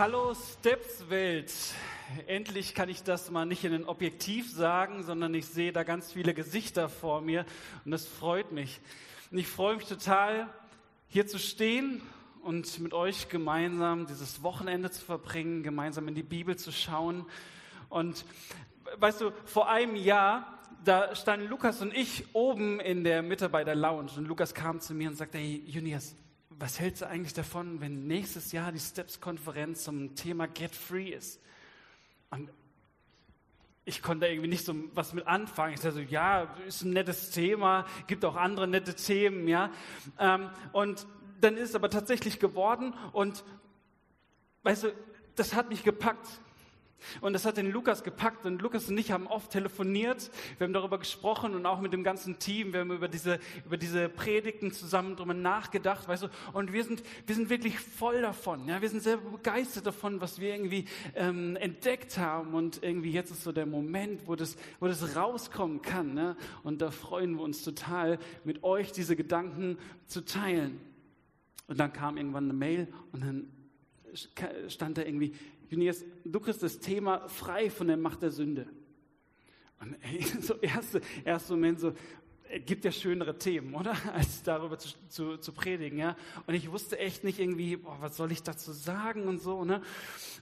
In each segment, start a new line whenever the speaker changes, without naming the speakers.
Hallo Stepswelt. Endlich kann ich das mal nicht in ein Objektiv sagen, sondern ich sehe da ganz viele Gesichter vor mir und das freut mich. Und ich freue mich total, hier zu stehen und mit euch gemeinsam dieses Wochenende zu verbringen, gemeinsam in die Bibel zu schauen. Und weißt du, vor einem Jahr, da standen Lukas und ich oben in der Mitarbeiter Lounge und Lukas kam zu mir und sagte, hey Junias, was hältst du eigentlich davon, wenn nächstes Jahr die Steps-Konferenz zum Thema Get Free ist? Und ich konnte irgendwie nicht so was mit anfangen. Ich dachte so, ja, ist ein nettes Thema, gibt auch andere nette Themen, ja. Ähm, und dann ist es aber tatsächlich geworden und, weißt du, das hat mich gepackt. Und das hat den Lukas gepackt und Lukas und ich haben oft telefoniert. Wir haben darüber gesprochen und auch mit dem ganzen Team. Wir haben über diese, über diese Predigten zusammen drüber nachgedacht, weißt du. Und wir sind, wir sind wirklich voll davon. Ja, wir sind sehr begeistert davon, was wir irgendwie ähm, entdeckt haben. Und irgendwie jetzt ist so der Moment, wo das, wo das rauskommen kann. Ne? Und da freuen wir uns total, mit euch diese Gedanken zu teilen. Und dann kam irgendwann eine Mail und dann stand da irgendwie, Junias, du kriegst das Thema frei von der Macht der Sünde. Und ey, so erste, erster Moment so, gibt ja schönere Themen, oder? Als darüber zu, zu, zu predigen, ja. Und ich wusste echt nicht irgendwie, boah, was soll ich dazu sagen und so, ne?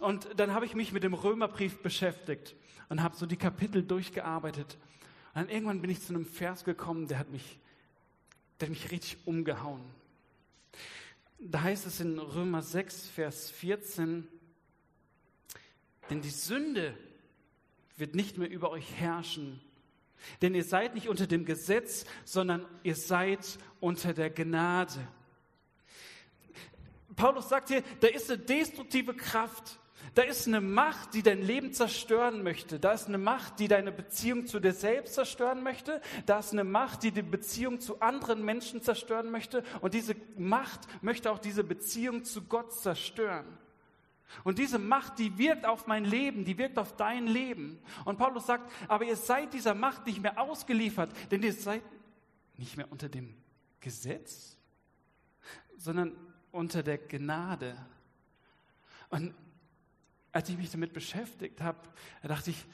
Und dann habe ich mich mit dem Römerbrief beschäftigt und habe so die Kapitel durchgearbeitet. Und dann irgendwann bin ich zu einem Vers gekommen, der hat mich, der hat mich richtig umgehauen. Da heißt es in Römer 6, Vers 14, denn die Sünde wird nicht mehr über euch herrschen. Denn ihr seid nicht unter dem Gesetz, sondern ihr seid unter der Gnade. Paulus sagt hier, da ist eine destruktive Kraft. Da ist eine Macht, die dein Leben zerstören möchte. Da ist eine Macht, die deine Beziehung zu dir selbst zerstören möchte. Da ist eine Macht, die die Beziehung zu anderen Menschen zerstören möchte. Und diese Macht möchte auch diese Beziehung zu Gott zerstören. Und diese Macht, die wirkt auf mein Leben, die wirkt auf dein Leben. Und Paulus sagt, aber ihr seid dieser Macht nicht mehr ausgeliefert, denn ihr seid nicht mehr unter dem Gesetz, sondern unter der Gnade. Und als ich mich damit beschäftigt habe, dachte ich,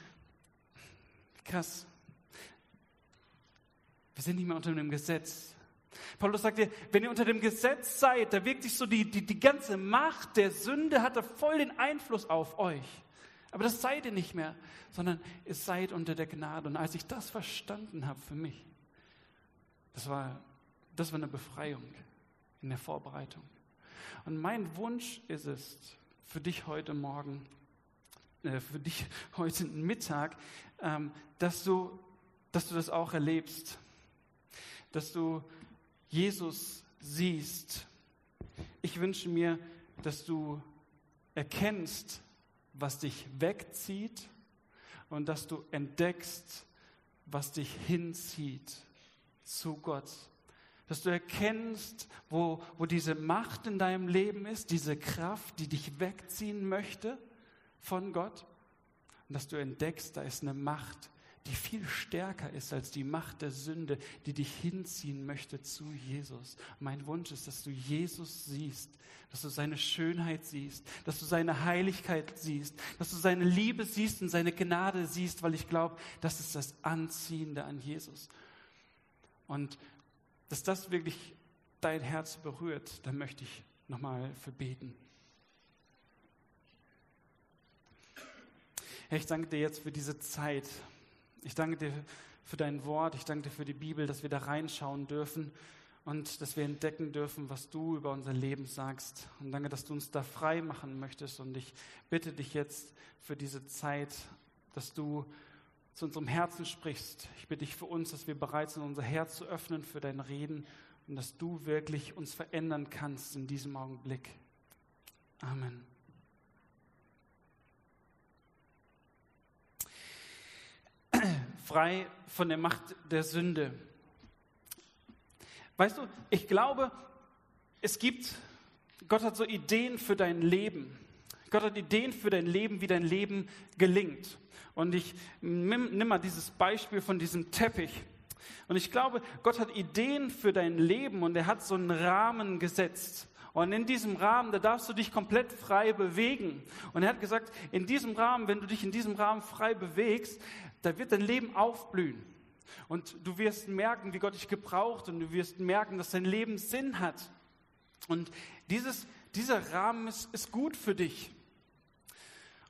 krass, wir sind nicht mehr unter dem Gesetz, Paulus sagt dir, wenn ihr unter dem Gesetz seid, da wirkt sich so die, die, die ganze Macht der Sünde, hat da voll den Einfluss auf euch. Aber das seid ihr nicht mehr, sondern ihr seid unter der Gnade. Und als ich das verstanden habe für mich, das war, das war eine Befreiung in der Vorbereitung. Und mein Wunsch ist es für dich heute Morgen, äh, für dich heute Mittag, ähm, dass, du, dass du das auch erlebst. Dass du Jesus siehst. Ich wünsche mir, dass du erkennst, was dich wegzieht und dass du entdeckst, was dich hinzieht zu Gott. Dass du erkennst, wo, wo diese Macht in deinem Leben ist, diese Kraft, die dich wegziehen möchte von Gott. Und dass du entdeckst, da ist eine Macht, die viel stärker ist als die Macht der Sünde, die dich hinziehen möchte zu Jesus. Mein Wunsch ist, dass du Jesus siehst, dass du seine Schönheit siehst, dass du seine Heiligkeit siehst, dass du seine Liebe siehst und seine Gnade siehst, weil ich glaube, das ist das Anziehende an Jesus. Und dass das wirklich dein Herz berührt, da möchte ich nochmal verbeten. Herr, ich danke dir jetzt für diese Zeit, ich danke dir für dein Wort, ich danke dir für die Bibel, dass wir da reinschauen dürfen und dass wir entdecken dürfen, was du über unser Leben sagst. Und danke, dass du uns da frei machen möchtest. Und ich bitte dich jetzt für diese Zeit, dass du zu unserem Herzen sprichst. Ich bitte dich für uns, dass wir bereit sind, unser Herz zu öffnen für dein Reden und dass du wirklich uns verändern kannst in diesem Augenblick. Amen. Frei von der Macht der Sünde. Weißt du, ich glaube, es gibt, Gott hat so Ideen für dein Leben. Gott hat Ideen für dein Leben, wie dein Leben gelingt. Und ich nimm mal dieses Beispiel von diesem Teppich. Und ich glaube, Gott hat Ideen für dein Leben und er hat so einen Rahmen gesetzt. Und in diesem Rahmen, da darfst du dich komplett frei bewegen. Und er hat gesagt, in diesem Rahmen, wenn du dich in diesem Rahmen frei bewegst, da wird dein Leben aufblühen. Und du wirst merken, wie Gott dich gebraucht und du wirst merken, dass dein Leben Sinn hat. Und dieses, dieser Rahmen ist, ist gut für dich.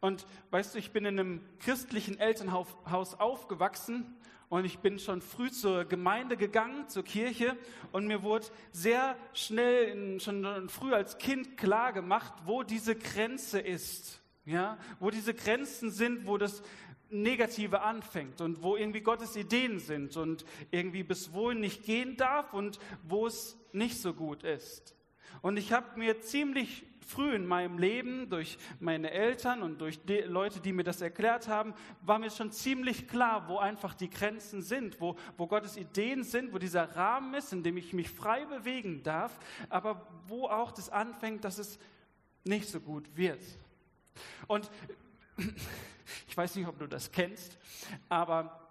Und weißt du, ich bin in einem christlichen Elternhaus aufgewachsen und ich bin schon früh zur Gemeinde gegangen, zur Kirche und mir wurde sehr schnell, schon früh als Kind klar gemacht, wo diese Grenze ist. Ja, wo diese Grenzen sind, wo das Negative anfängt und wo irgendwie Gottes Ideen sind und irgendwie bis wohin nicht gehen darf und wo es nicht so gut ist. Und ich habe mir ziemlich früh in meinem Leben durch meine Eltern und durch die Leute, die mir das erklärt haben, war mir schon ziemlich klar, wo einfach die Grenzen sind, wo, wo Gottes Ideen sind, wo dieser Rahmen ist, in dem ich mich frei bewegen darf, aber wo auch das anfängt, dass es nicht so gut wird. Und ich weiß nicht, ob du das kennst, aber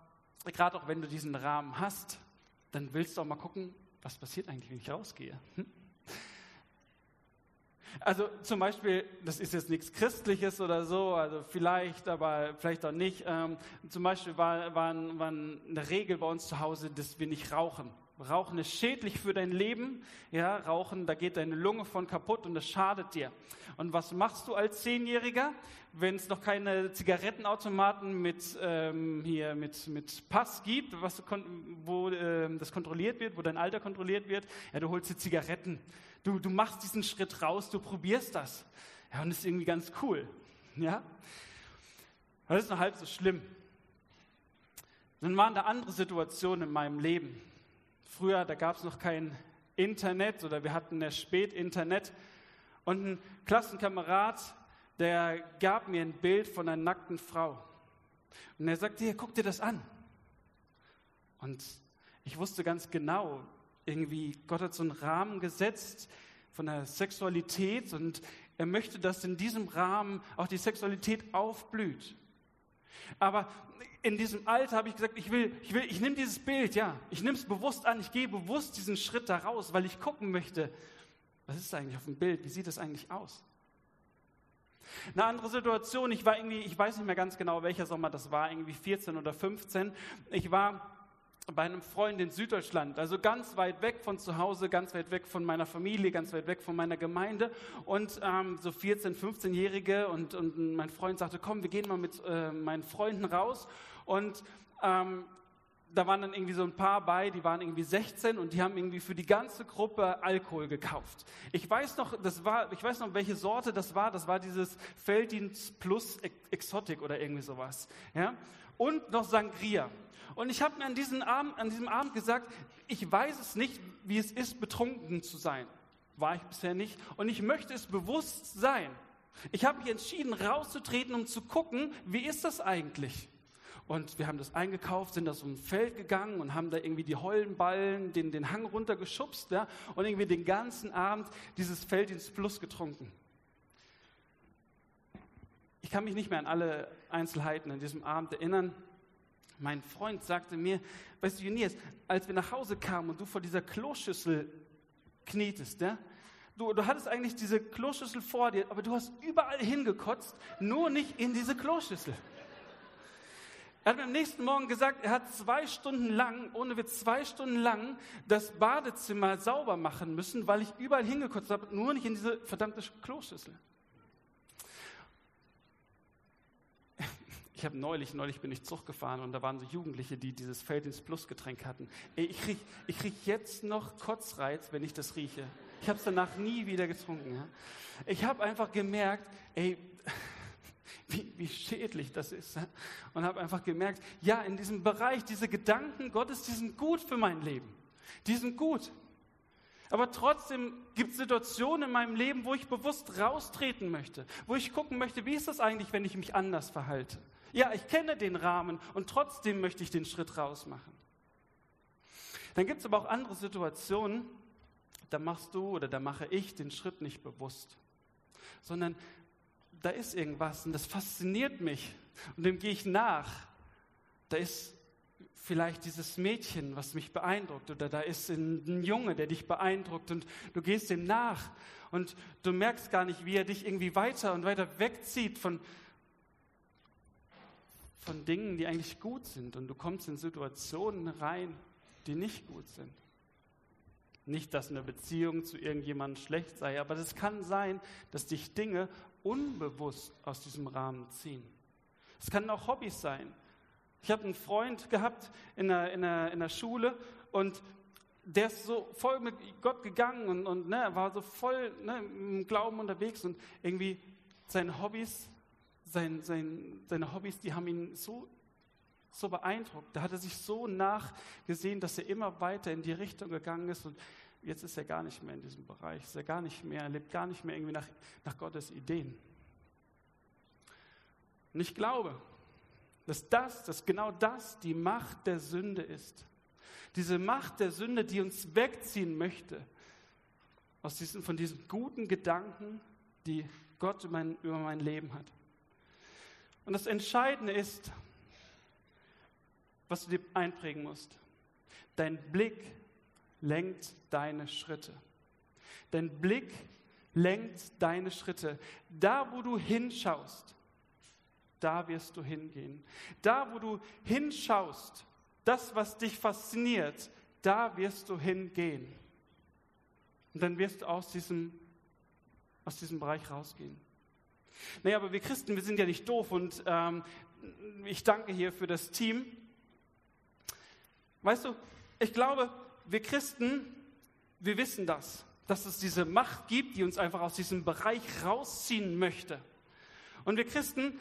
gerade auch wenn du diesen Rahmen hast, dann willst du auch mal gucken, was passiert eigentlich, wenn ich rausgehe. Hm? Also zum Beispiel, das ist jetzt nichts Christliches oder so, also vielleicht, aber vielleicht auch nicht. Ähm, zum Beispiel war, war, war eine Regel bei uns zu Hause, dass wir nicht rauchen. Rauchen ist schädlich für dein Leben. Ja, Rauchen, da geht deine Lunge von kaputt und das schadet dir. Und was machst du als Zehnjähriger, wenn es noch keine Zigarettenautomaten mit, ähm, hier, mit, mit Pass gibt, was wo ähm, das kontrolliert wird, wo dein Alter kontrolliert wird? Ja, du holst dir Zigaretten. Du, du machst diesen Schritt raus, du probierst das. Ja, und das ist irgendwie ganz cool. Ja? Das ist noch halb so schlimm. Dann waren da andere Situationen in meinem Leben. Früher, da gab es noch kein Internet oder wir hatten erst spät Internet. Und ein Klassenkamerad, der gab mir ein Bild von einer nackten Frau. Und er sagte, hier, guck dir das an. Und ich wusste ganz genau, irgendwie, Gott hat so einen Rahmen gesetzt von der Sexualität und er möchte, dass in diesem Rahmen auch die Sexualität aufblüht. Aber in diesem Alter habe ich gesagt, ich will, ich will, ich nehme dieses Bild, ja, ich nehme es bewusst an, ich gehe bewusst diesen Schritt da raus, weil ich gucken möchte, was ist eigentlich auf dem Bild, wie sieht es eigentlich aus? Eine andere Situation, ich war irgendwie, ich weiß nicht mehr ganz genau, welcher Sommer das war, irgendwie 14 oder 15. Ich war bei einem Freund in Süddeutschland, also ganz weit weg von zu Hause, ganz weit weg von meiner Familie, ganz weit weg von meiner Gemeinde. Und ähm, so 14-, 15-Jährige und, und mein Freund sagte, komm, wir gehen mal mit äh, meinen Freunden raus. Und ähm, da waren dann irgendwie so ein paar bei, die waren irgendwie 16 und die haben irgendwie für die ganze Gruppe Alkohol gekauft. Ich weiß noch, das war, ich weiß noch, welche Sorte das war. Das war dieses Felddienst Plus Exotic oder irgendwie sowas. Ja? Und noch Sangria. Und ich habe mir an, diesem Abend, an diesem Abend gesagt, ich weiß es nicht, wie es ist, betrunken zu sein. War ich bisher nicht. Und ich möchte es bewusst sein. Ich habe mich entschieden, rauszutreten, um zu gucken, wie ist das eigentlich? Und wir haben das eingekauft, sind aus so ein Feld gegangen und haben da irgendwie die Heulenballen, den, den Hang runtergeschubst ja, und irgendwie den ganzen Abend dieses Feld ins Plus getrunken. Ich kann mich nicht mehr an alle Einzelheiten an diesem Abend erinnern. Mein Freund sagte mir, weißt du, Junias, als wir nach Hause kamen und du vor dieser Kloschüssel knietest, ja, du, du hattest eigentlich diese Kloschüssel vor dir, aber du hast überall hingekotzt, nur nicht in diese Kloschüssel. Er hat mir am nächsten Morgen gesagt, er hat zwei Stunden lang, ohne Witz, zwei Stunden lang das Badezimmer sauber machen müssen, weil ich überall hingekotzt habe, nur nicht in diese verdammte Kloschüssel. Ich habe neulich, neulich bin ich Zug gefahren und da waren so Jugendliche, die dieses Feldins Plus Getränk hatten. Ey, ich kriege ich krieg jetzt noch Kotzreiz, wenn ich das rieche. Ich habe es danach nie wieder getrunken. Ja? Ich habe einfach gemerkt, ey, wie, wie schädlich das ist. Und habe einfach gemerkt, ja, in diesem Bereich, diese Gedanken Gottes, die sind gut für mein Leben. Die sind gut. Aber trotzdem gibt es Situationen in meinem Leben, wo ich bewusst raustreten möchte, wo ich gucken möchte, wie ist das eigentlich, wenn ich mich anders verhalte. Ja, ich kenne den Rahmen und trotzdem möchte ich den Schritt raus machen. Dann gibt es aber auch andere Situationen, da machst du oder da mache ich den Schritt nicht bewusst, sondern da ist irgendwas und das fasziniert mich und dem gehe ich nach. Da ist vielleicht dieses Mädchen, was mich beeindruckt, oder da ist ein Junge, der dich beeindruckt und du gehst ihm nach und du merkst gar nicht, wie er dich irgendwie weiter und weiter wegzieht von, von Dingen, die eigentlich gut sind und du kommst in Situationen rein, die nicht gut sind. Nicht, dass eine Beziehung zu irgendjemandem schlecht sei, aber es kann sein, dass dich Dinge unbewusst aus diesem Rahmen ziehen. Es können auch Hobbys sein. Ich habe einen Freund gehabt in der, in, der, in der Schule und der ist so voll mit Gott gegangen und, und ne, war so voll ne, im Glauben unterwegs und irgendwie seine Hobbys, sein, sein, seine Hobbys, die haben ihn so, so beeindruckt. Da hat er sich so nachgesehen, dass er immer weiter in die Richtung gegangen ist und jetzt ist er gar nicht mehr in diesem Bereich, ist er gar nicht mehr, er lebt gar nicht mehr irgendwie nach, nach Gottes Ideen. Und ich glaube, dass das, dass genau das die Macht der Sünde ist. Diese Macht der Sünde, die uns wegziehen möchte aus diesen, von diesen guten Gedanken, die Gott über mein, über mein Leben hat. Und das Entscheidende ist, was du dir einprägen musst. Dein Blick lenkt deine Schritte. Dein Blick lenkt deine Schritte. Da, wo du hinschaust, da wirst du hingehen. Da, wo du hinschaust, das, was dich fasziniert, da wirst du hingehen. Und dann wirst du aus diesem, aus diesem Bereich rausgehen. Naja, aber wir Christen, wir sind ja nicht doof und ähm, ich danke hier für das Team. Weißt du, ich glaube, wir Christen, wir wissen das, dass es diese Macht gibt, die uns einfach aus diesem Bereich rausziehen möchte. Und wir Christen,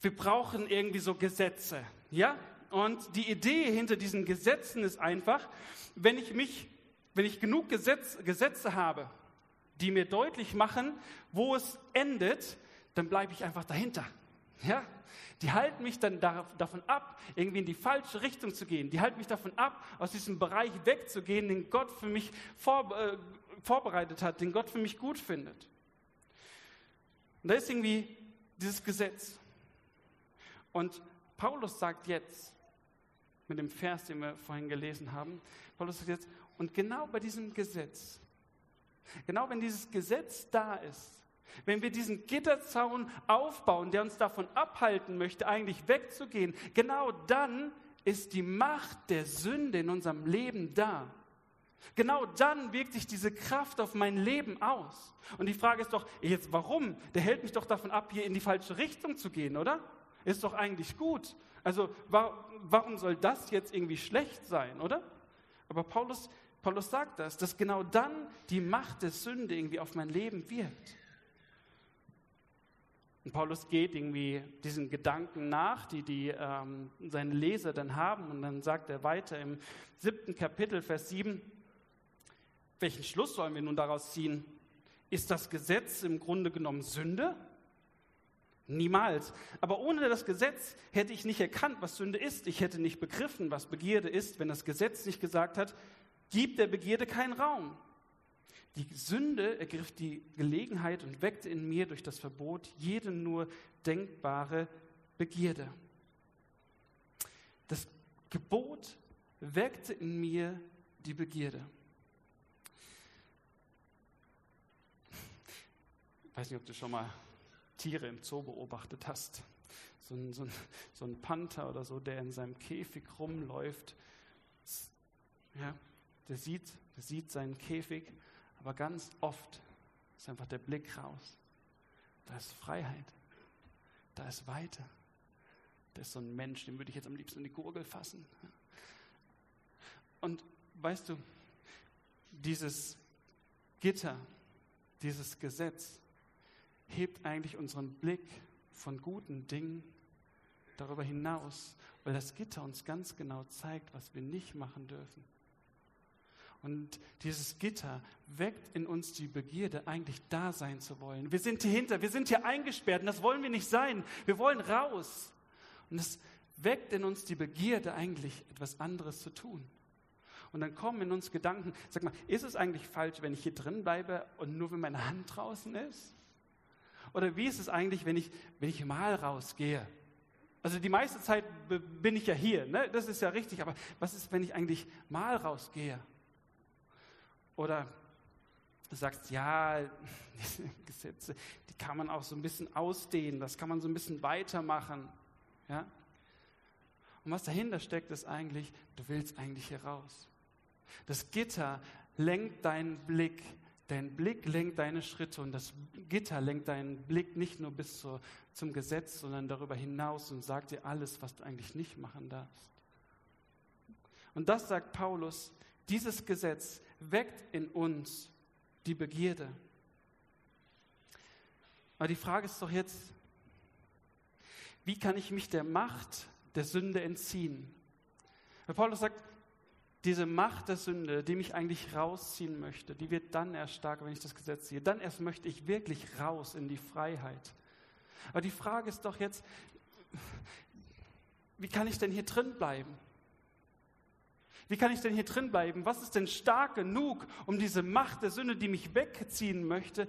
wir brauchen irgendwie so Gesetze, ja? Und die Idee hinter diesen Gesetzen ist einfach, wenn ich mich, wenn ich genug Gesetz, Gesetze habe, die mir deutlich machen, wo es endet, dann bleibe ich einfach dahinter. Ja? Die halten mich dann davon ab, irgendwie in die falsche Richtung zu gehen. Die halten mich davon ab, aus diesem Bereich wegzugehen, den Gott für mich vor, äh, vorbereitet hat, den Gott für mich gut findet. Und da ist irgendwie dieses Gesetz. Und Paulus sagt jetzt, mit dem Vers, den wir vorhin gelesen haben, Paulus sagt jetzt, und genau bei diesem Gesetz, genau wenn dieses Gesetz da ist, wenn wir diesen Gitterzaun aufbauen, der uns davon abhalten möchte, eigentlich wegzugehen, genau dann ist die Macht der Sünde in unserem Leben da. Genau dann wirkt sich diese Kraft auf mein Leben aus. Und die Frage ist doch, jetzt warum? Der hält mich doch davon ab, hier in die falsche Richtung zu gehen, oder? Ist doch eigentlich gut. Also warum soll das jetzt irgendwie schlecht sein, oder? Aber Paulus, Paulus sagt das, dass genau dann die Macht der Sünde irgendwie auf mein Leben wirkt. Und Paulus geht irgendwie diesen Gedanken nach, die, die ähm, seine Leser dann haben. Und dann sagt er weiter im siebten Kapitel, Vers 7, welchen Schluss sollen wir nun daraus ziehen? Ist das Gesetz im Grunde genommen Sünde? Niemals. Aber ohne das Gesetz hätte ich nicht erkannt, was Sünde ist. Ich hätte nicht begriffen, was Begierde ist, wenn das Gesetz nicht gesagt hat, gib der Begierde keinen Raum. Die Sünde ergriff die Gelegenheit und weckte in mir durch das Verbot jede nur denkbare Begierde. Das Gebot weckte in mir die Begierde. Ich weiß nicht, ob du schon mal Tiere im Zoo beobachtet hast. So ein, so, ein, so ein, Panther oder so, der in seinem Käfig rumläuft. Ja, der, sieht, der sieht seinen Käfig, aber ganz oft ist einfach der Blick raus. Da ist Freiheit. Da ist Weite. Da ist so ein Mensch, den würde ich jetzt am liebsten in die Gurgel fassen. Und weißt du, dieses Gitter, dieses Gesetz, hebt eigentlich unseren Blick von guten Dingen darüber hinaus, weil das Gitter uns ganz genau zeigt, was wir nicht machen dürfen. Und dieses Gitter weckt in uns die Begierde, eigentlich da sein zu wollen. Wir sind hier hinter, wir sind hier eingesperrt und das wollen wir nicht sein. Wir wollen raus. Und es weckt in uns die Begierde, eigentlich etwas anderes zu tun. Und dann kommen in uns Gedanken, sag mal, ist es eigentlich falsch, wenn ich hier drin bleibe und nur wenn meine Hand draußen ist? Oder wie ist es eigentlich, wenn ich, wenn ich mal rausgehe? Also die meiste Zeit bin ich ja hier, ne? das ist ja richtig, aber was ist, wenn ich eigentlich mal rausgehe? Oder du sagst, ja, diese Gesetze, die kann man auch so ein bisschen ausdehnen, das kann man so ein bisschen weitermachen. Ja? Und was dahinter steckt, ist eigentlich, du willst eigentlich hier raus. Das Gitter lenkt deinen Blick, dein Blick lenkt deine Schritte und das Gitter lenkt deinen Blick nicht nur bis zur, zum Gesetz, sondern darüber hinaus und sagt dir alles, was du eigentlich nicht machen darfst. Und das sagt Paulus, dieses Gesetz weckt in uns die Begierde. Aber die Frage ist doch jetzt, wie kann ich mich der Macht der Sünde entziehen? Weil Paulus sagt, diese Macht der Sünde, die mich eigentlich rausziehen möchte, die wird dann erst stark, wenn ich das Gesetz ziehe. Dann erst möchte ich wirklich raus in die Freiheit. Aber die Frage ist doch jetzt, wie kann ich denn hier drin bleiben? Wie kann ich denn hier drin bleiben? Was ist denn stark genug, um diese Macht der Sünde, die mich wegziehen möchte,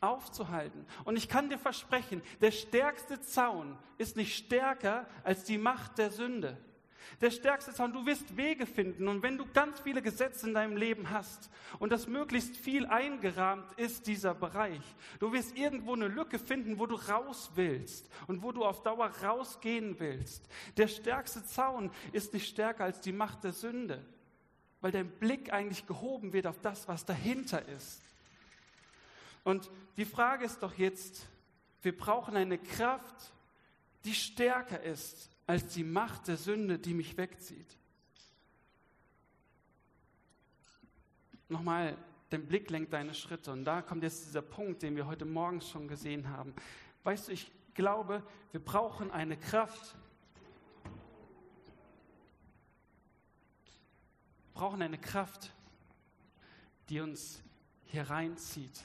aufzuhalten? Und ich kann dir versprechen, der stärkste Zaun ist nicht stärker als die Macht der Sünde. Der stärkste Zaun, du wirst Wege finden. Und wenn du ganz viele Gesetze in deinem Leben hast und das möglichst viel eingerahmt ist, dieser Bereich, du wirst irgendwo eine Lücke finden, wo du raus willst und wo du auf Dauer rausgehen willst. Der stärkste Zaun ist nicht stärker als die Macht der Sünde, weil dein Blick eigentlich gehoben wird auf das, was dahinter ist. Und die Frage ist doch jetzt, wir brauchen eine Kraft, die stärker ist als die Macht der Sünde, die mich wegzieht. Nochmal, dein Blick lenkt deine Schritte. Und da kommt jetzt dieser Punkt, den wir heute Morgen schon gesehen haben. Weißt du, ich glaube, wir brauchen eine Kraft, brauchen eine Kraft, die uns hier reinzieht.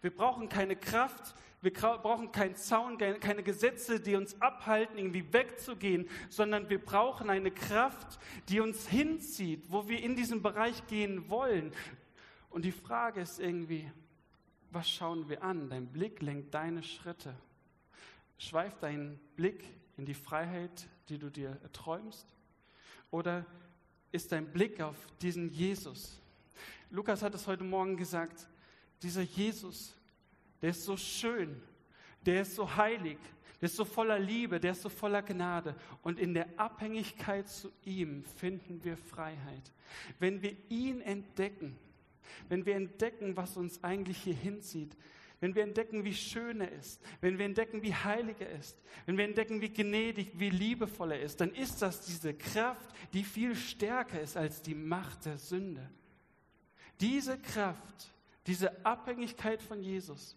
Wir brauchen keine Kraft, wir brauchen keinen Zaun, keine Gesetze, die uns abhalten, irgendwie wegzugehen, sondern wir brauchen eine Kraft, die uns hinzieht, wo wir in diesen Bereich gehen wollen. Und die Frage ist irgendwie, was schauen wir an? Dein Blick lenkt deine Schritte. Schweift dein Blick in die Freiheit, die du dir erträumst? Oder ist dein Blick auf diesen Jesus? Lukas hat es heute Morgen gesagt, dieser Jesus, der ist so schön, der ist so heilig, der ist so voller Liebe, der ist so voller Gnade. Und in der Abhängigkeit zu ihm finden wir Freiheit. Wenn wir ihn entdecken, wenn wir entdecken, was uns eigentlich hier hinzieht, wenn wir entdecken, wie schön er ist, wenn wir entdecken, wie heilig er ist, wenn wir entdecken, wie gnädig, wie liebevoll er ist, dann ist das diese Kraft, die viel stärker ist als die Macht der Sünde. Diese Kraft, diese Abhängigkeit von Jesus,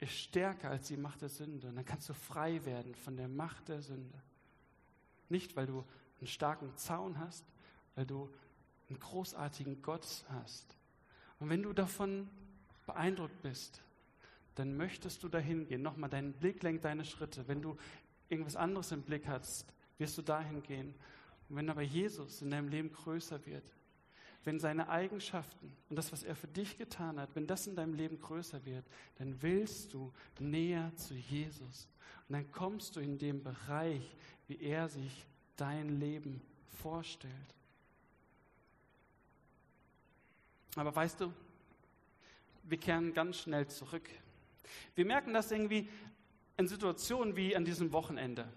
ist stärker als die Macht der Sünde. Und dann kannst du frei werden von der Macht der Sünde. Nicht, weil du einen starken Zaun hast, weil du einen großartigen Gott hast. Und wenn du davon beeindruckt bist, dann möchtest du dahin gehen. Nochmal, dein Blick lenkt deine Schritte. Wenn du irgendwas anderes im Blick hast, wirst du dahin gehen. Und wenn aber Jesus in deinem Leben größer wird, wenn seine Eigenschaften und das, was er für dich getan hat, wenn das in deinem Leben größer wird, dann willst du näher zu Jesus. Und dann kommst du in den Bereich, wie er sich dein Leben vorstellt. Aber weißt du, wir kehren ganz schnell zurück. Wir merken das irgendwie in Situationen wie an diesem Wochenende.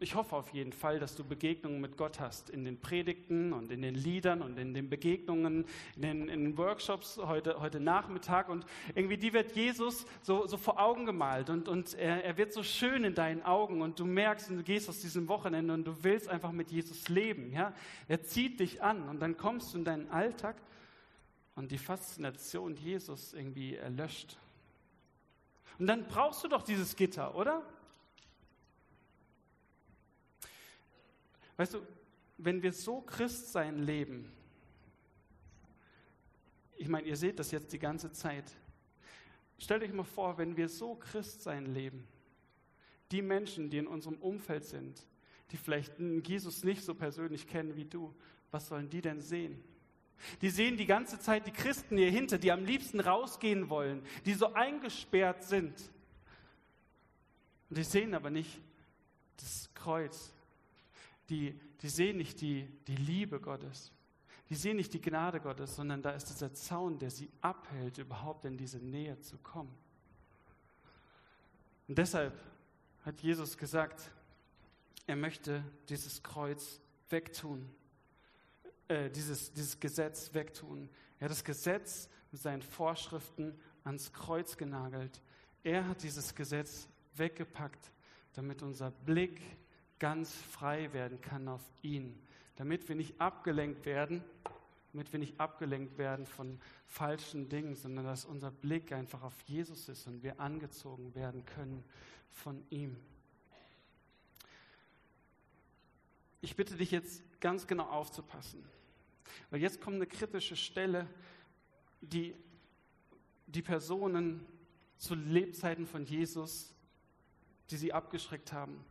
Ich hoffe auf jeden Fall, dass du Begegnungen mit Gott hast in den Predigten und in den Liedern und in den Begegnungen, in den, in den Workshops heute, heute Nachmittag. Und irgendwie die wird Jesus so, so vor Augen gemalt und, und er, er wird so schön in deinen Augen und du merkst und du gehst aus diesem Wochenende und du willst einfach mit Jesus leben. Ja? Er zieht dich an und dann kommst du in deinen Alltag und die Faszination Jesus irgendwie erlöscht. Und dann brauchst du doch dieses Gitter, oder? Weißt du, wenn wir so Christsein leben, ich meine, ihr seht das jetzt die ganze Zeit. Stellt euch mal vor, wenn wir so Christsein leben, die Menschen, die in unserem Umfeld sind, die vielleicht Jesus nicht so persönlich kennen wie du, was sollen die denn sehen? Die sehen die ganze Zeit die Christen hier hinter, die am liebsten rausgehen wollen, die so eingesperrt sind. Und die sehen aber nicht das Kreuz, die, die sehen nicht die, die Liebe Gottes, die sehen nicht die Gnade Gottes, sondern da ist dieser Zaun, der sie abhält, überhaupt in diese Nähe zu kommen. Und deshalb hat Jesus gesagt, er möchte dieses Kreuz wegtun, äh, dieses, dieses Gesetz wegtun. Er hat das Gesetz mit seinen Vorschriften ans Kreuz genagelt. Er hat dieses Gesetz weggepackt, damit unser Blick ganz frei werden kann auf ihn, damit wir nicht abgelenkt werden, damit wir nicht abgelenkt werden von falschen Dingen, sondern dass unser Blick einfach auf Jesus ist und wir angezogen werden können von ihm. Ich bitte dich jetzt ganz genau aufzupassen, weil jetzt kommt eine kritische Stelle, die die Personen zu Lebzeiten von Jesus, die sie abgeschreckt haben.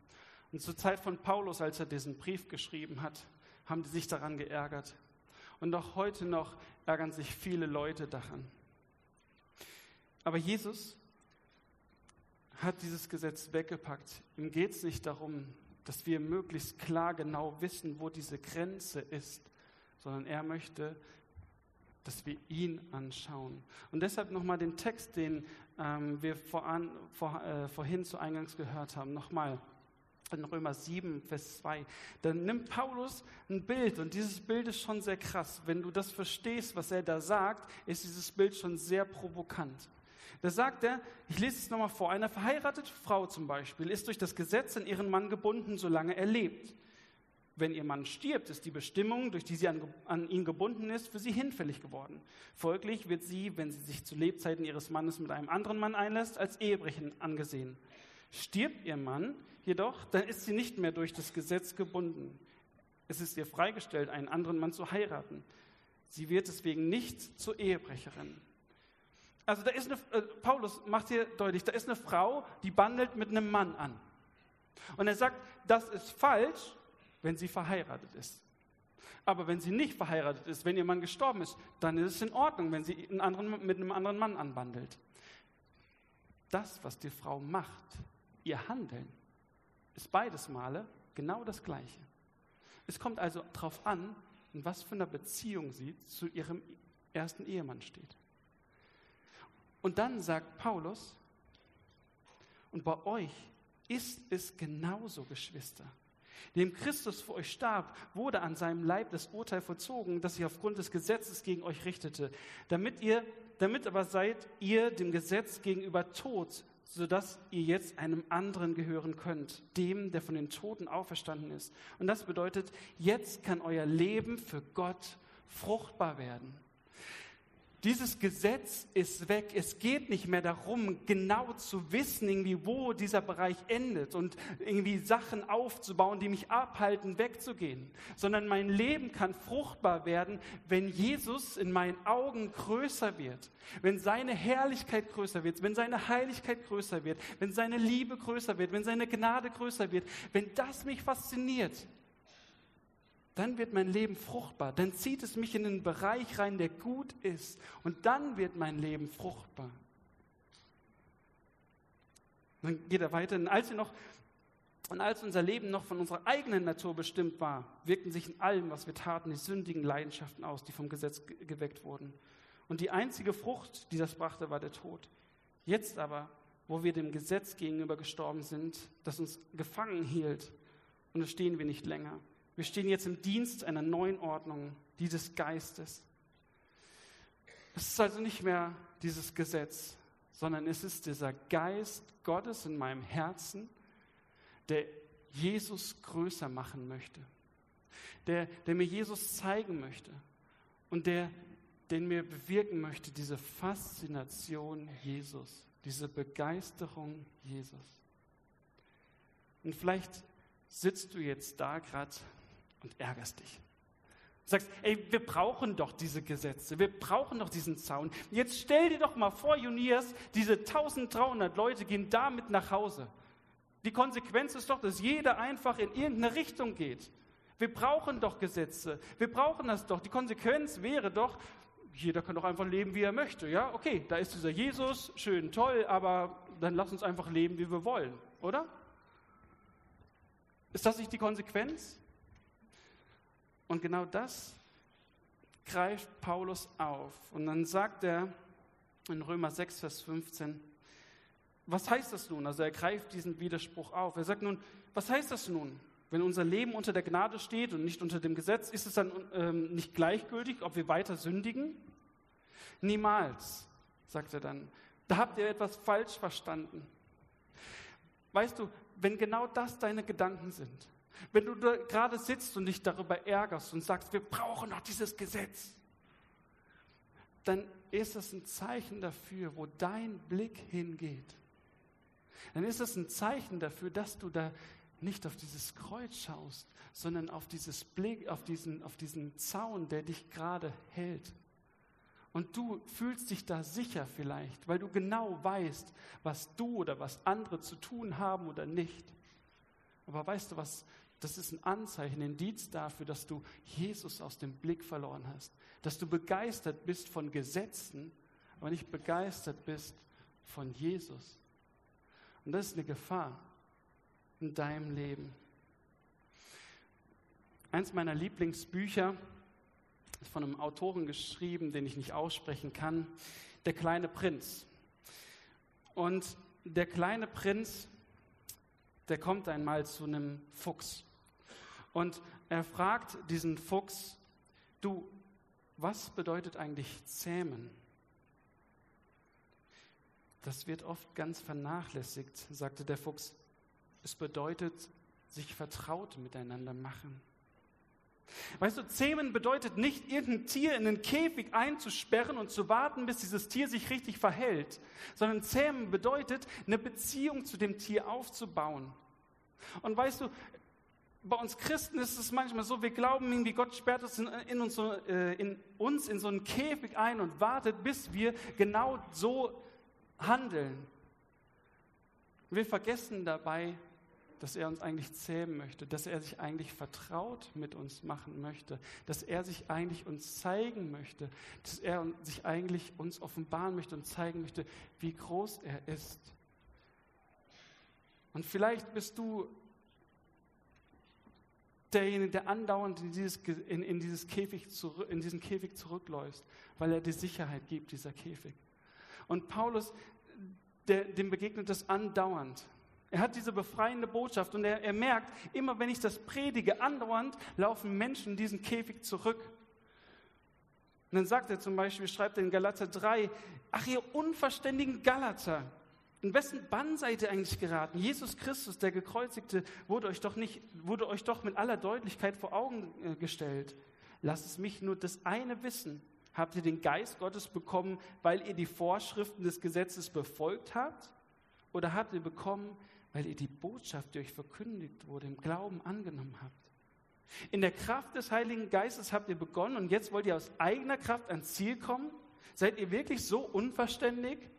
Und zur Zeit von Paulus, als er diesen Brief geschrieben hat, haben die sich daran geärgert. Und auch heute noch ärgern sich viele Leute daran. Aber Jesus hat dieses Gesetz weggepackt. Ihm geht es nicht darum, dass wir möglichst klar genau wissen, wo diese Grenze ist, sondern er möchte, dass wir ihn anschauen. Und deshalb nochmal den Text, den ähm, wir voran, vor, äh, vorhin zu Eingangs gehört haben, nochmal in Römer 7, Vers 2. Dann nimmt Paulus ein Bild und dieses Bild ist schon sehr krass. Wenn du das verstehst, was er da sagt, ist dieses Bild schon sehr provokant. Da sagt er, ich lese es nochmal vor, eine verheiratete Frau zum Beispiel ist durch das Gesetz an ihren Mann gebunden, solange er lebt. Wenn ihr Mann stirbt, ist die Bestimmung, durch die sie an, an, ihn gebunden ist, für sie hinfällig geworden. Folglich wird sie, wenn sie sich zu Lebzeiten ihres Mannes mit einem anderen Mann einlässt, als Ehebrechen angesehen. Stirbt ihr Mann jedoch, dann ist sie nicht mehr durch das Gesetz gebunden. Es ist ihr freigestellt, einen anderen Mann zu heiraten. Sie wird deswegen nicht zur Ehebrecherin. Also da ist eine, äh, Paulus macht hier deutlich, da ist eine Frau, die bandelt mit einem Mann an. Und er sagt, das ist falsch, wenn sie verheiratet ist. Aber wenn sie nicht verheiratet ist, wenn ihr Mann gestorben ist, dann ist es in Ordnung, wenn sie einen anderen, mit einem anderen Mann anbandelt. Das, was die Frau macht, ihr Handeln, ist beides Male genau das Gleiche. Es kommt also darauf an, in was für einer Beziehung sie zu ihrem ersten Ehemann steht. Und dann sagt Paulus, und bei euch ist es genauso, Geschwister. Dem Christus für euch starb, wurde an seinem Leib das Urteil vollzogen, das sich aufgrund des Gesetzes gegen euch richtete. Damit ihr, damit aber seid ihr dem Gesetz gegenüber tot, sodass ihr jetzt einem anderen gehören könnt, dem, der von den Toten auferstanden ist. Und das bedeutet, jetzt kann euer Leben für Gott fruchtbar werden. Dieses Gesetz ist weg. Es geht nicht mehr darum, genau zu wissen, irgendwie, wo dieser Bereich endet und irgendwie Sachen aufzubauen, die mich abhalten, wegzugehen. Sondern mein Leben kann fruchtbar werden, wenn Jesus in meinen Augen größer wird, wenn seine Herrlichkeit größer wird, wenn seine Heiligkeit größer wird, wenn seine Liebe größer wird, wenn seine Gnade größer wird, wenn das mich fasziniert dann wird mein Leben fruchtbar. Dann zieht es mich in einen Bereich rein, der gut ist. Und dann wird mein Leben fruchtbar. Dann geht er weiter. Und als, noch, und als unser Leben noch von unserer eigenen Natur bestimmt war, wirkten sich in allem, was wir taten, die sündigen Leidenschaften aus, die vom Gesetz geweckt wurden. Und die einzige Frucht, die das brachte, war der Tod. Jetzt aber, wo wir dem Gesetz gegenüber gestorben sind, das uns gefangen hielt, und stehen wir nicht länger. Wir stehen jetzt im Dienst einer neuen Ordnung, die des Geistes. Es ist also nicht mehr dieses Gesetz, sondern es ist dieser Geist Gottes in meinem Herzen, der Jesus größer machen möchte, der, der mir Jesus zeigen möchte und der, den mir bewirken möchte, diese Faszination Jesus, diese Begeisterung Jesus. Und vielleicht sitzt du jetzt da gerade und ärgerst dich. Du sagst, ey, wir brauchen doch diese Gesetze, wir brauchen doch diesen Zaun. Jetzt stell dir doch mal vor, Junias, diese 1300 Leute gehen damit nach Hause. Die Konsequenz ist doch, dass jeder einfach in irgendeine Richtung geht. Wir brauchen doch Gesetze, wir brauchen das doch. Die Konsequenz wäre doch, jeder kann doch einfach leben, wie er möchte. Ja, okay, da ist dieser Jesus, schön, toll, aber dann lass uns einfach leben, wie wir wollen, oder? Ist das nicht die Konsequenz? Und genau das greift Paulus auf. Und dann sagt er in Römer 6, Vers 15, was heißt das nun? Also er greift diesen Widerspruch auf. Er sagt nun, was heißt das nun? Wenn unser Leben unter der Gnade steht und nicht unter dem Gesetz, ist es dann ähm, nicht gleichgültig, ob wir weiter sündigen? Niemals, sagt er dann. Da habt ihr etwas falsch verstanden. Weißt du, wenn genau das deine Gedanken sind, wenn du da gerade sitzt und dich darüber ärgerst und sagst, wir brauchen noch dieses Gesetz, dann ist das ein Zeichen dafür, wo dein Blick hingeht. Dann ist das ein Zeichen dafür, dass du da nicht auf dieses Kreuz schaust, sondern auf, dieses Blick, auf, diesen, auf diesen Zaun, der dich gerade hält. Und du fühlst dich da sicher vielleicht, weil du genau weißt, was du oder was andere zu tun haben oder nicht. Aber weißt du was? Das ist ein Anzeichen, ein Indiz dafür, dass du Jesus aus dem Blick verloren hast. Dass du begeistert bist von Gesetzen, aber nicht begeistert bist von Jesus. Und das ist eine Gefahr in deinem Leben. Eins meiner Lieblingsbücher ist von einem Autoren geschrieben, den ich nicht aussprechen kann, Der kleine Prinz. Und der kleine Prinz, der kommt einmal zu einem Fuchs. Und er fragt diesen Fuchs, du, was bedeutet eigentlich zähmen? Das wird oft ganz vernachlässigt, sagte der Fuchs. Es bedeutet sich vertraut miteinander machen. Weißt du, zähmen bedeutet nicht, irgendein Tier in einen Käfig einzusperren und zu warten, bis dieses Tier sich richtig verhält, sondern zähmen bedeutet, eine Beziehung zu dem Tier aufzubauen. Und weißt du, bei uns Christen ist es manchmal so, wir glauben irgendwie, Gott sperrt uns in, in, uns, so, äh, in uns in so einen Käfig ein und wartet, bis wir genau so handeln. Wir vergessen dabei, dass er uns eigentlich zähmen möchte, dass er sich eigentlich vertraut mit uns machen möchte, dass er sich eigentlich uns zeigen möchte, dass er sich eigentlich uns offenbaren möchte und zeigen möchte, wie groß er ist. Und vielleicht bist du derjenige, der andauernd in, dieses, in, in, dieses Käfig zurück, in diesen Käfig zurückläuft, weil er die Sicherheit gibt, dieser Käfig. Und Paulus, der, dem begegnet das andauernd. Er hat diese befreiende Botschaft und er, er merkt, immer wenn ich das predige, andauernd laufen Menschen in diesen Käfig zurück. Und dann sagt er zum Beispiel, schreibt er in Galater 3, ach ihr unverständigen Galater, in wessen Bann seid ihr eigentlich geraten? Jesus Christus, der Gekreuzigte, wurde euch doch, nicht, wurde euch doch mit aller Deutlichkeit vor Augen äh, gestellt. Lasst es mich nur das eine wissen. Habt ihr den Geist Gottes bekommen, weil ihr die Vorschriften des Gesetzes befolgt habt? Oder habt ihr bekommen, weil ihr die Botschaft, die euch verkündigt wurde, im Glauben angenommen habt. In der Kraft des Heiligen Geistes habt ihr begonnen und jetzt wollt ihr aus eigener Kraft ans Ziel kommen? Seid ihr wirklich so unverständig?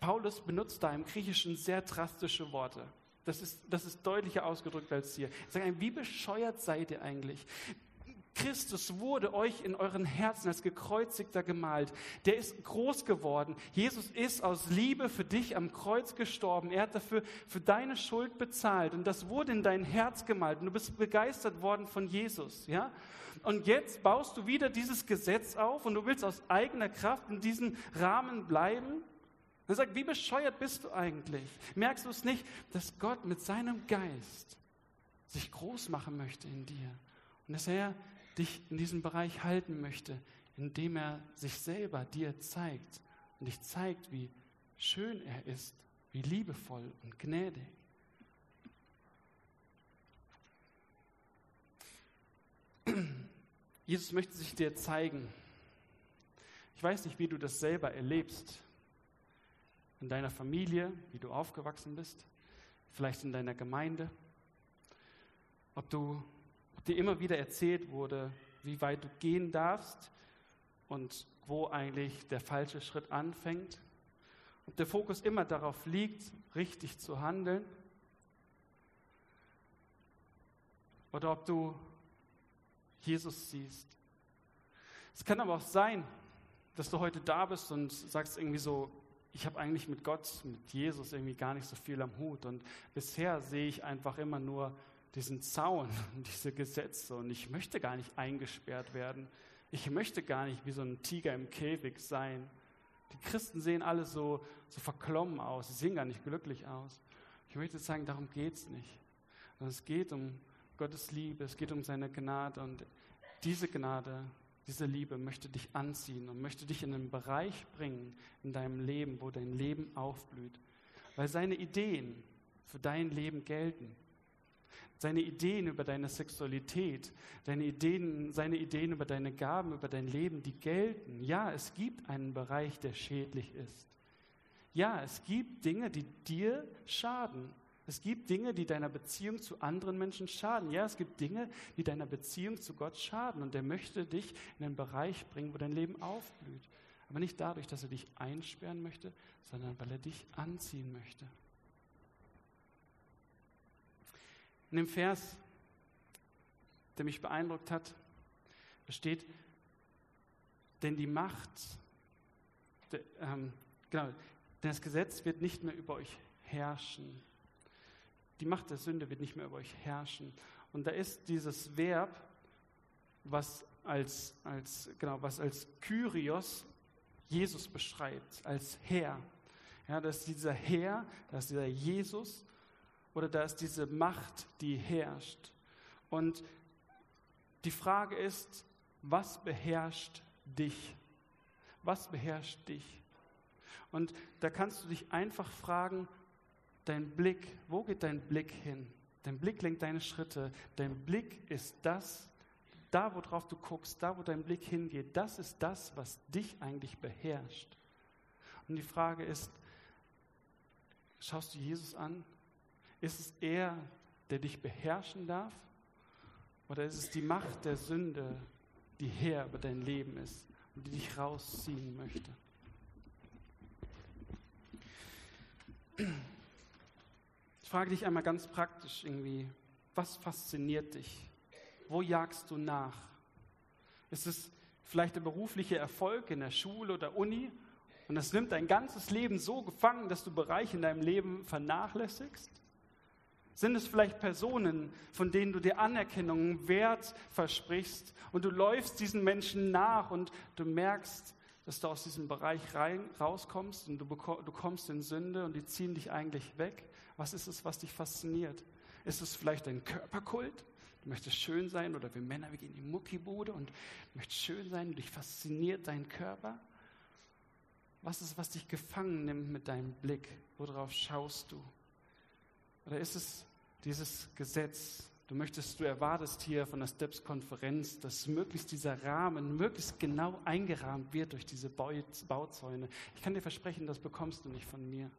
Paulus benutzt da im Griechischen sehr drastische Worte. Das ist, das ist deutlicher ausgedrückt als hier. Er sagt, wie bescheuert seid ihr eigentlich? Christus wurde euch in euren Herzen als gekreuzigter gemalt. Der ist groß geworden. Jesus ist aus Liebe für dich am Kreuz gestorben. Er hat dafür für deine Schuld bezahlt und das wurde in dein Herz gemalt. Und du bist begeistert worden von Jesus, ja? Und jetzt baust du wieder dieses Gesetz auf und du willst aus eigener Kraft in diesem Rahmen bleiben. Er sagt, wie bescheuert bist du eigentlich? Merkst du es nicht, dass Gott mit seinem Geist sich groß machen möchte in dir? Und dass er dich in diesem Bereich halten möchte, indem er sich selber dir zeigt und dich zeigt, wie schön er ist, wie liebevoll und gnädig. Jesus möchte sich dir zeigen. Ich weiß nicht, wie du das selber erlebst. In deiner Familie, wie du aufgewachsen bist, vielleicht in deiner Gemeinde. Ob du dir immer wieder erzählt wurde, wie weit du gehen darfst und wo eigentlich der falsche Schritt anfängt. Ob der Fokus immer darauf liegt, richtig zu handeln. Oder ob du Jesus siehst. Es kann aber auch sein, dass du heute da bist und sagst irgendwie so, ich habe eigentlich mit Gott, mit Jesus irgendwie gar nicht so viel am Hut. Und bisher sehe ich einfach immer nur diesen Zaun und diese Gesetze und ich möchte gar nicht eingesperrt werden. Ich möchte gar nicht wie so ein Tiger im Käfig sein. Die Christen sehen alle so, so verklommen aus, sie sehen gar nicht glücklich aus. Ich möchte sagen, darum geht es nicht. Es geht um Gottes Liebe, es geht um seine Gnade und diese Gnade, diese Liebe möchte dich anziehen und möchte dich in einen Bereich bringen in deinem Leben, wo dein Leben aufblüht. Weil seine Ideen für dein Leben gelten. Seine Ideen über deine Sexualität, deine Ideen, seine Ideen über deine Gaben, über dein Leben, die gelten. Ja, es gibt einen Bereich, der schädlich ist. Ja, es gibt Dinge, die dir schaden. Es gibt Dinge, die deiner Beziehung zu anderen Menschen schaden. Ja, es gibt Dinge, die deiner Beziehung zu Gott schaden. Und er möchte dich in einen Bereich bringen, wo dein Leben aufblüht. Aber nicht dadurch, dass er dich einsperren möchte, sondern weil er dich anziehen möchte. In dem Vers, der mich beeindruckt hat, steht, denn die Macht, de, ähm, genau, denn das Gesetz wird nicht mehr über euch herrschen. Die Macht der Sünde wird nicht mehr über euch herrschen. Und da ist dieses Verb, was als, als, genau, was als Kyrios Jesus beschreibt, als Herr. Ja, das ist dieser Herr, das ist dieser Jesus oder da ist diese Macht, die herrscht. Und die Frage ist, was beherrscht dich? Was beherrscht dich? Und da kannst du dich einfach fragen, dein Blick, wo geht dein Blick hin? Dein Blick lenkt deine Schritte. Dein Blick ist das, da worauf du guckst, da wo dein Blick hingeht, das ist das, was dich eigentlich beherrscht. Und die Frage ist, schaust du Jesus an? Ist es er, der dich beherrschen darf? Oder ist es die Macht der Sünde, die Herr über dein Leben ist und die dich rausziehen möchte? Ich frage dich einmal ganz praktisch irgendwie, was fasziniert dich? Wo jagst du nach? Ist es vielleicht der berufliche Erfolg in der Schule oder Uni und das nimmt dein ganzes Leben so gefangen, dass du Bereiche in deinem Leben vernachlässigst? Sind es vielleicht Personen, von denen du dir Anerkennung, Wert versprichst und du läufst diesen Menschen nach und du merkst, dass du aus diesem Bereich rein, rauskommst und du, du kommst in Sünde und die ziehen dich eigentlich weg? Was ist es, was dich fasziniert? Ist es vielleicht ein Körperkult? Du möchtest schön sein oder wir Männer, wir gehen in die Muckibude und möchtest schön sein dich fasziniert dein Körper? Was ist, was dich gefangen nimmt mit deinem Blick? Worauf schaust du? Oder ist es dieses Gesetz? Du möchtest, du erwartest hier von der STEPS-Konferenz, dass möglichst dieser Rahmen möglichst genau eingerahmt wird durch diese Bauzäune. Ich kann dir versprechen, das bekommst du nicht von mir.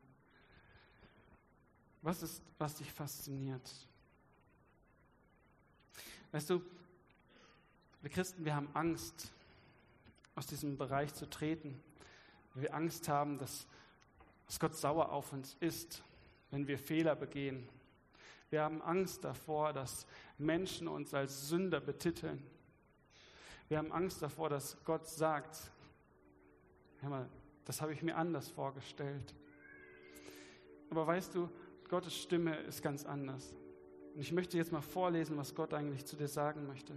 Was ist, was dich fasziniert? Weißt du, wir Christen, wir haben Angst, aus diesem Bereich zu treten. Weil wir Angst haben, dass, dass Gott sauer auf uns ist wenn wir Fehler begehen. Wir haben Angst davor, dass Menschen uns als Sünder betiteln. Wir haben Angst davor, dass Gott sagt, hör mal, das habe ich mir anders vorgestellt. Aber weißt du, Gottes Stimme ist ganz anders. Und ich möchte jetzt mal vorlesen, was Gott eigentlich zu dir sagen möchte.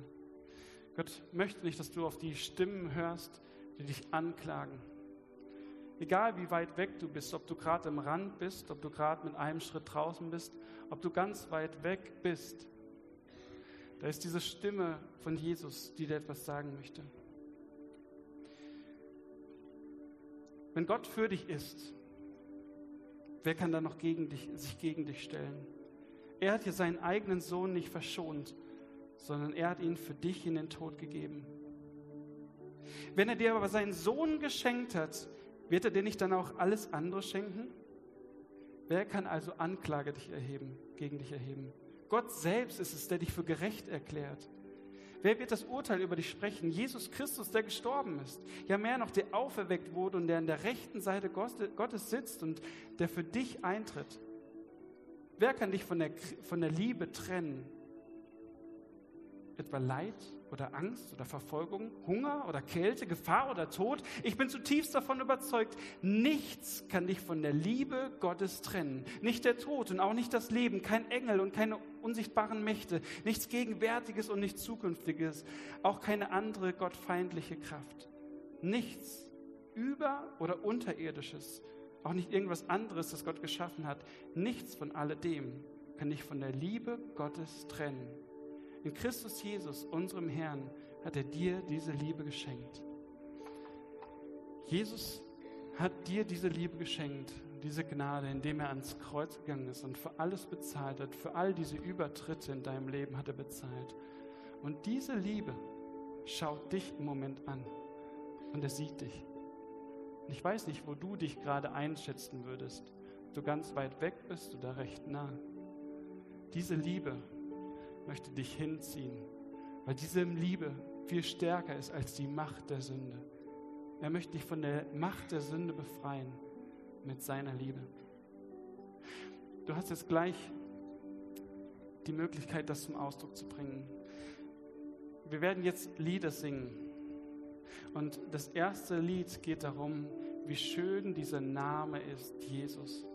Gott möchte nicht, dass du auf die Stimmen hörst, die dich anklagen. Egal wie weit weg du bist, ob du gerade im Rand bist, ob du gerade mit einem Schritt draußen bist, ob du ganz weit weg bist, da ist diese Stimme von Jesus, die dir etwas sagen möchte. Wenn Gott für dich ist, wer kann dann noch gegen dich, sich gegen dich stellen? Er hat dir seinen eigenen Sohn nicht verschont, sondern er hat ihn für dich in den Tod gegeben. Wenn er dir aber seinen Sohn geschenkt hat, wird er dir nicht dann auch alles andere schenken? Wer kann also Anklage dich erheben, gegen dich erheben? Gott selbst ist es, der dich für gerecht erklärt. Wer wird das Urteil über dich sprechen? Jesus Christus, der gestorben ist. Ja, mehr noch, der auferweckt wurde und der an der rechten Seite Gottes sitzt und der für dich eintritt. Wer kann dich von der, von der Liebe trennen? Etwa Leid oder Angst oder Verfolgung, Hunger oder Kälte, Gefahr oder Tod. Ich bin zutiefst davon überzeugt, nichts kann dich von der Liebe Gottes trennen. Nicht der Tod und auch nicht das Leben, kein Engel und keine unsichtbaren Mächte, nichts Gegenwärtiges und nichts Zukünftiges, auch keine andere gottfeindliche Kraft. Nichts über- oder unterirdisches, auch nicht irgendwas anderes, das Gott geschaffen hat. Nichts von alledem kann dich von der Liebe Gottes trennen. In Christus Jesus, unserem Herrn, hat er dir diese Liebe geschenkt. Jesus hat dir diese Liebe geschenkt, diese Gnade, indem er ans Kreuz gegangen ist und für alles bezahlt hat, für all diese Übertritte in deinem Leben hat er bezahlt. Und diese Liebe schaut dich im Moment an und er sieht dich. Und ich weiß nicht, wo du dich gerade einschätzen würdest. Ob du ganz weit weg bist oder recht nah. Diese Liebe möchte dich hinziehen, weil diese Liebe viel stärker ist als die Macht der Sünde. Er möchte dich von der Macht der Sünde befreien mit seiner Liebe. Du hast jetzt gleich die Möglichkeit, das zum Ausdruck zu bringen. Wir werden jetzt Lieder singen. Und das erste Lied geht darum, wie schön dieser Name ist, Jesus.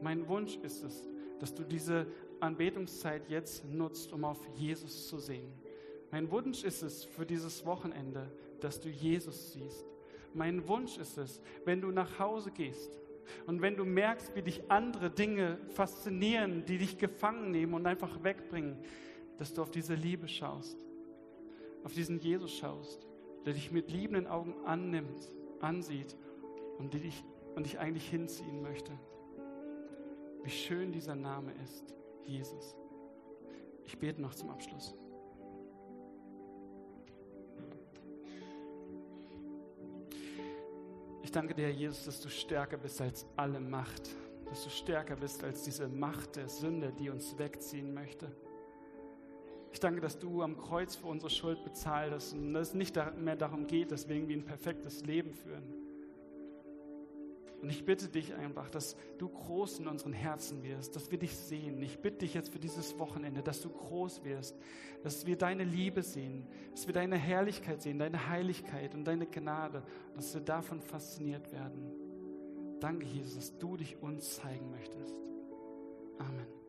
Mein Wunsch ist es, dass du diese Anbetungszeit jetzt nutzt, um auf Jesus zu sehen. Mein Wunsch ist es für dieses Wochenende, dass du Jesus siehst. Mein Wunsch ist es, wenn du nach Hause gehst und wenn du merkst, wie dich andere Dinge faszinieren, die dich gefangen nehmen und einfach wegbringen, dass du auf diese Liebe schaust, auf diesen Jesus schaust, der dich mit liebenden Augen annimmt, ansieht und dich, und dich eigentlich hinziehen möchte. Wie schön dieser Name ist. Jesus. Ich bete noch zum Abschluss. Ich danke dir, Jesus, dass du stärker bist als alle Macht, dass du stärker bist als diese Macht der Sünde, die uns wegziehen möchte. Ich danke, dass du am Kreuz für unsere Schuld bezahlt hast und es nicht mehr darum geht, dass wir irgendwie ein perfektes Leben führen und ich bitte dich einfach, dass du groß in unseren Herzen wirst, dass wir dich sehen. Ich bitte dich jetzt für dieses Wochenende, dass du groß wirst, dass wir deine Liebe sehen, dass wir deine Herrlichkeit sehen, deine Heiligkeit und deine Gnade, dass wir davon fasziniert werden. Danke, Jesus, dass du dich uns zeigen möchtest. Amen.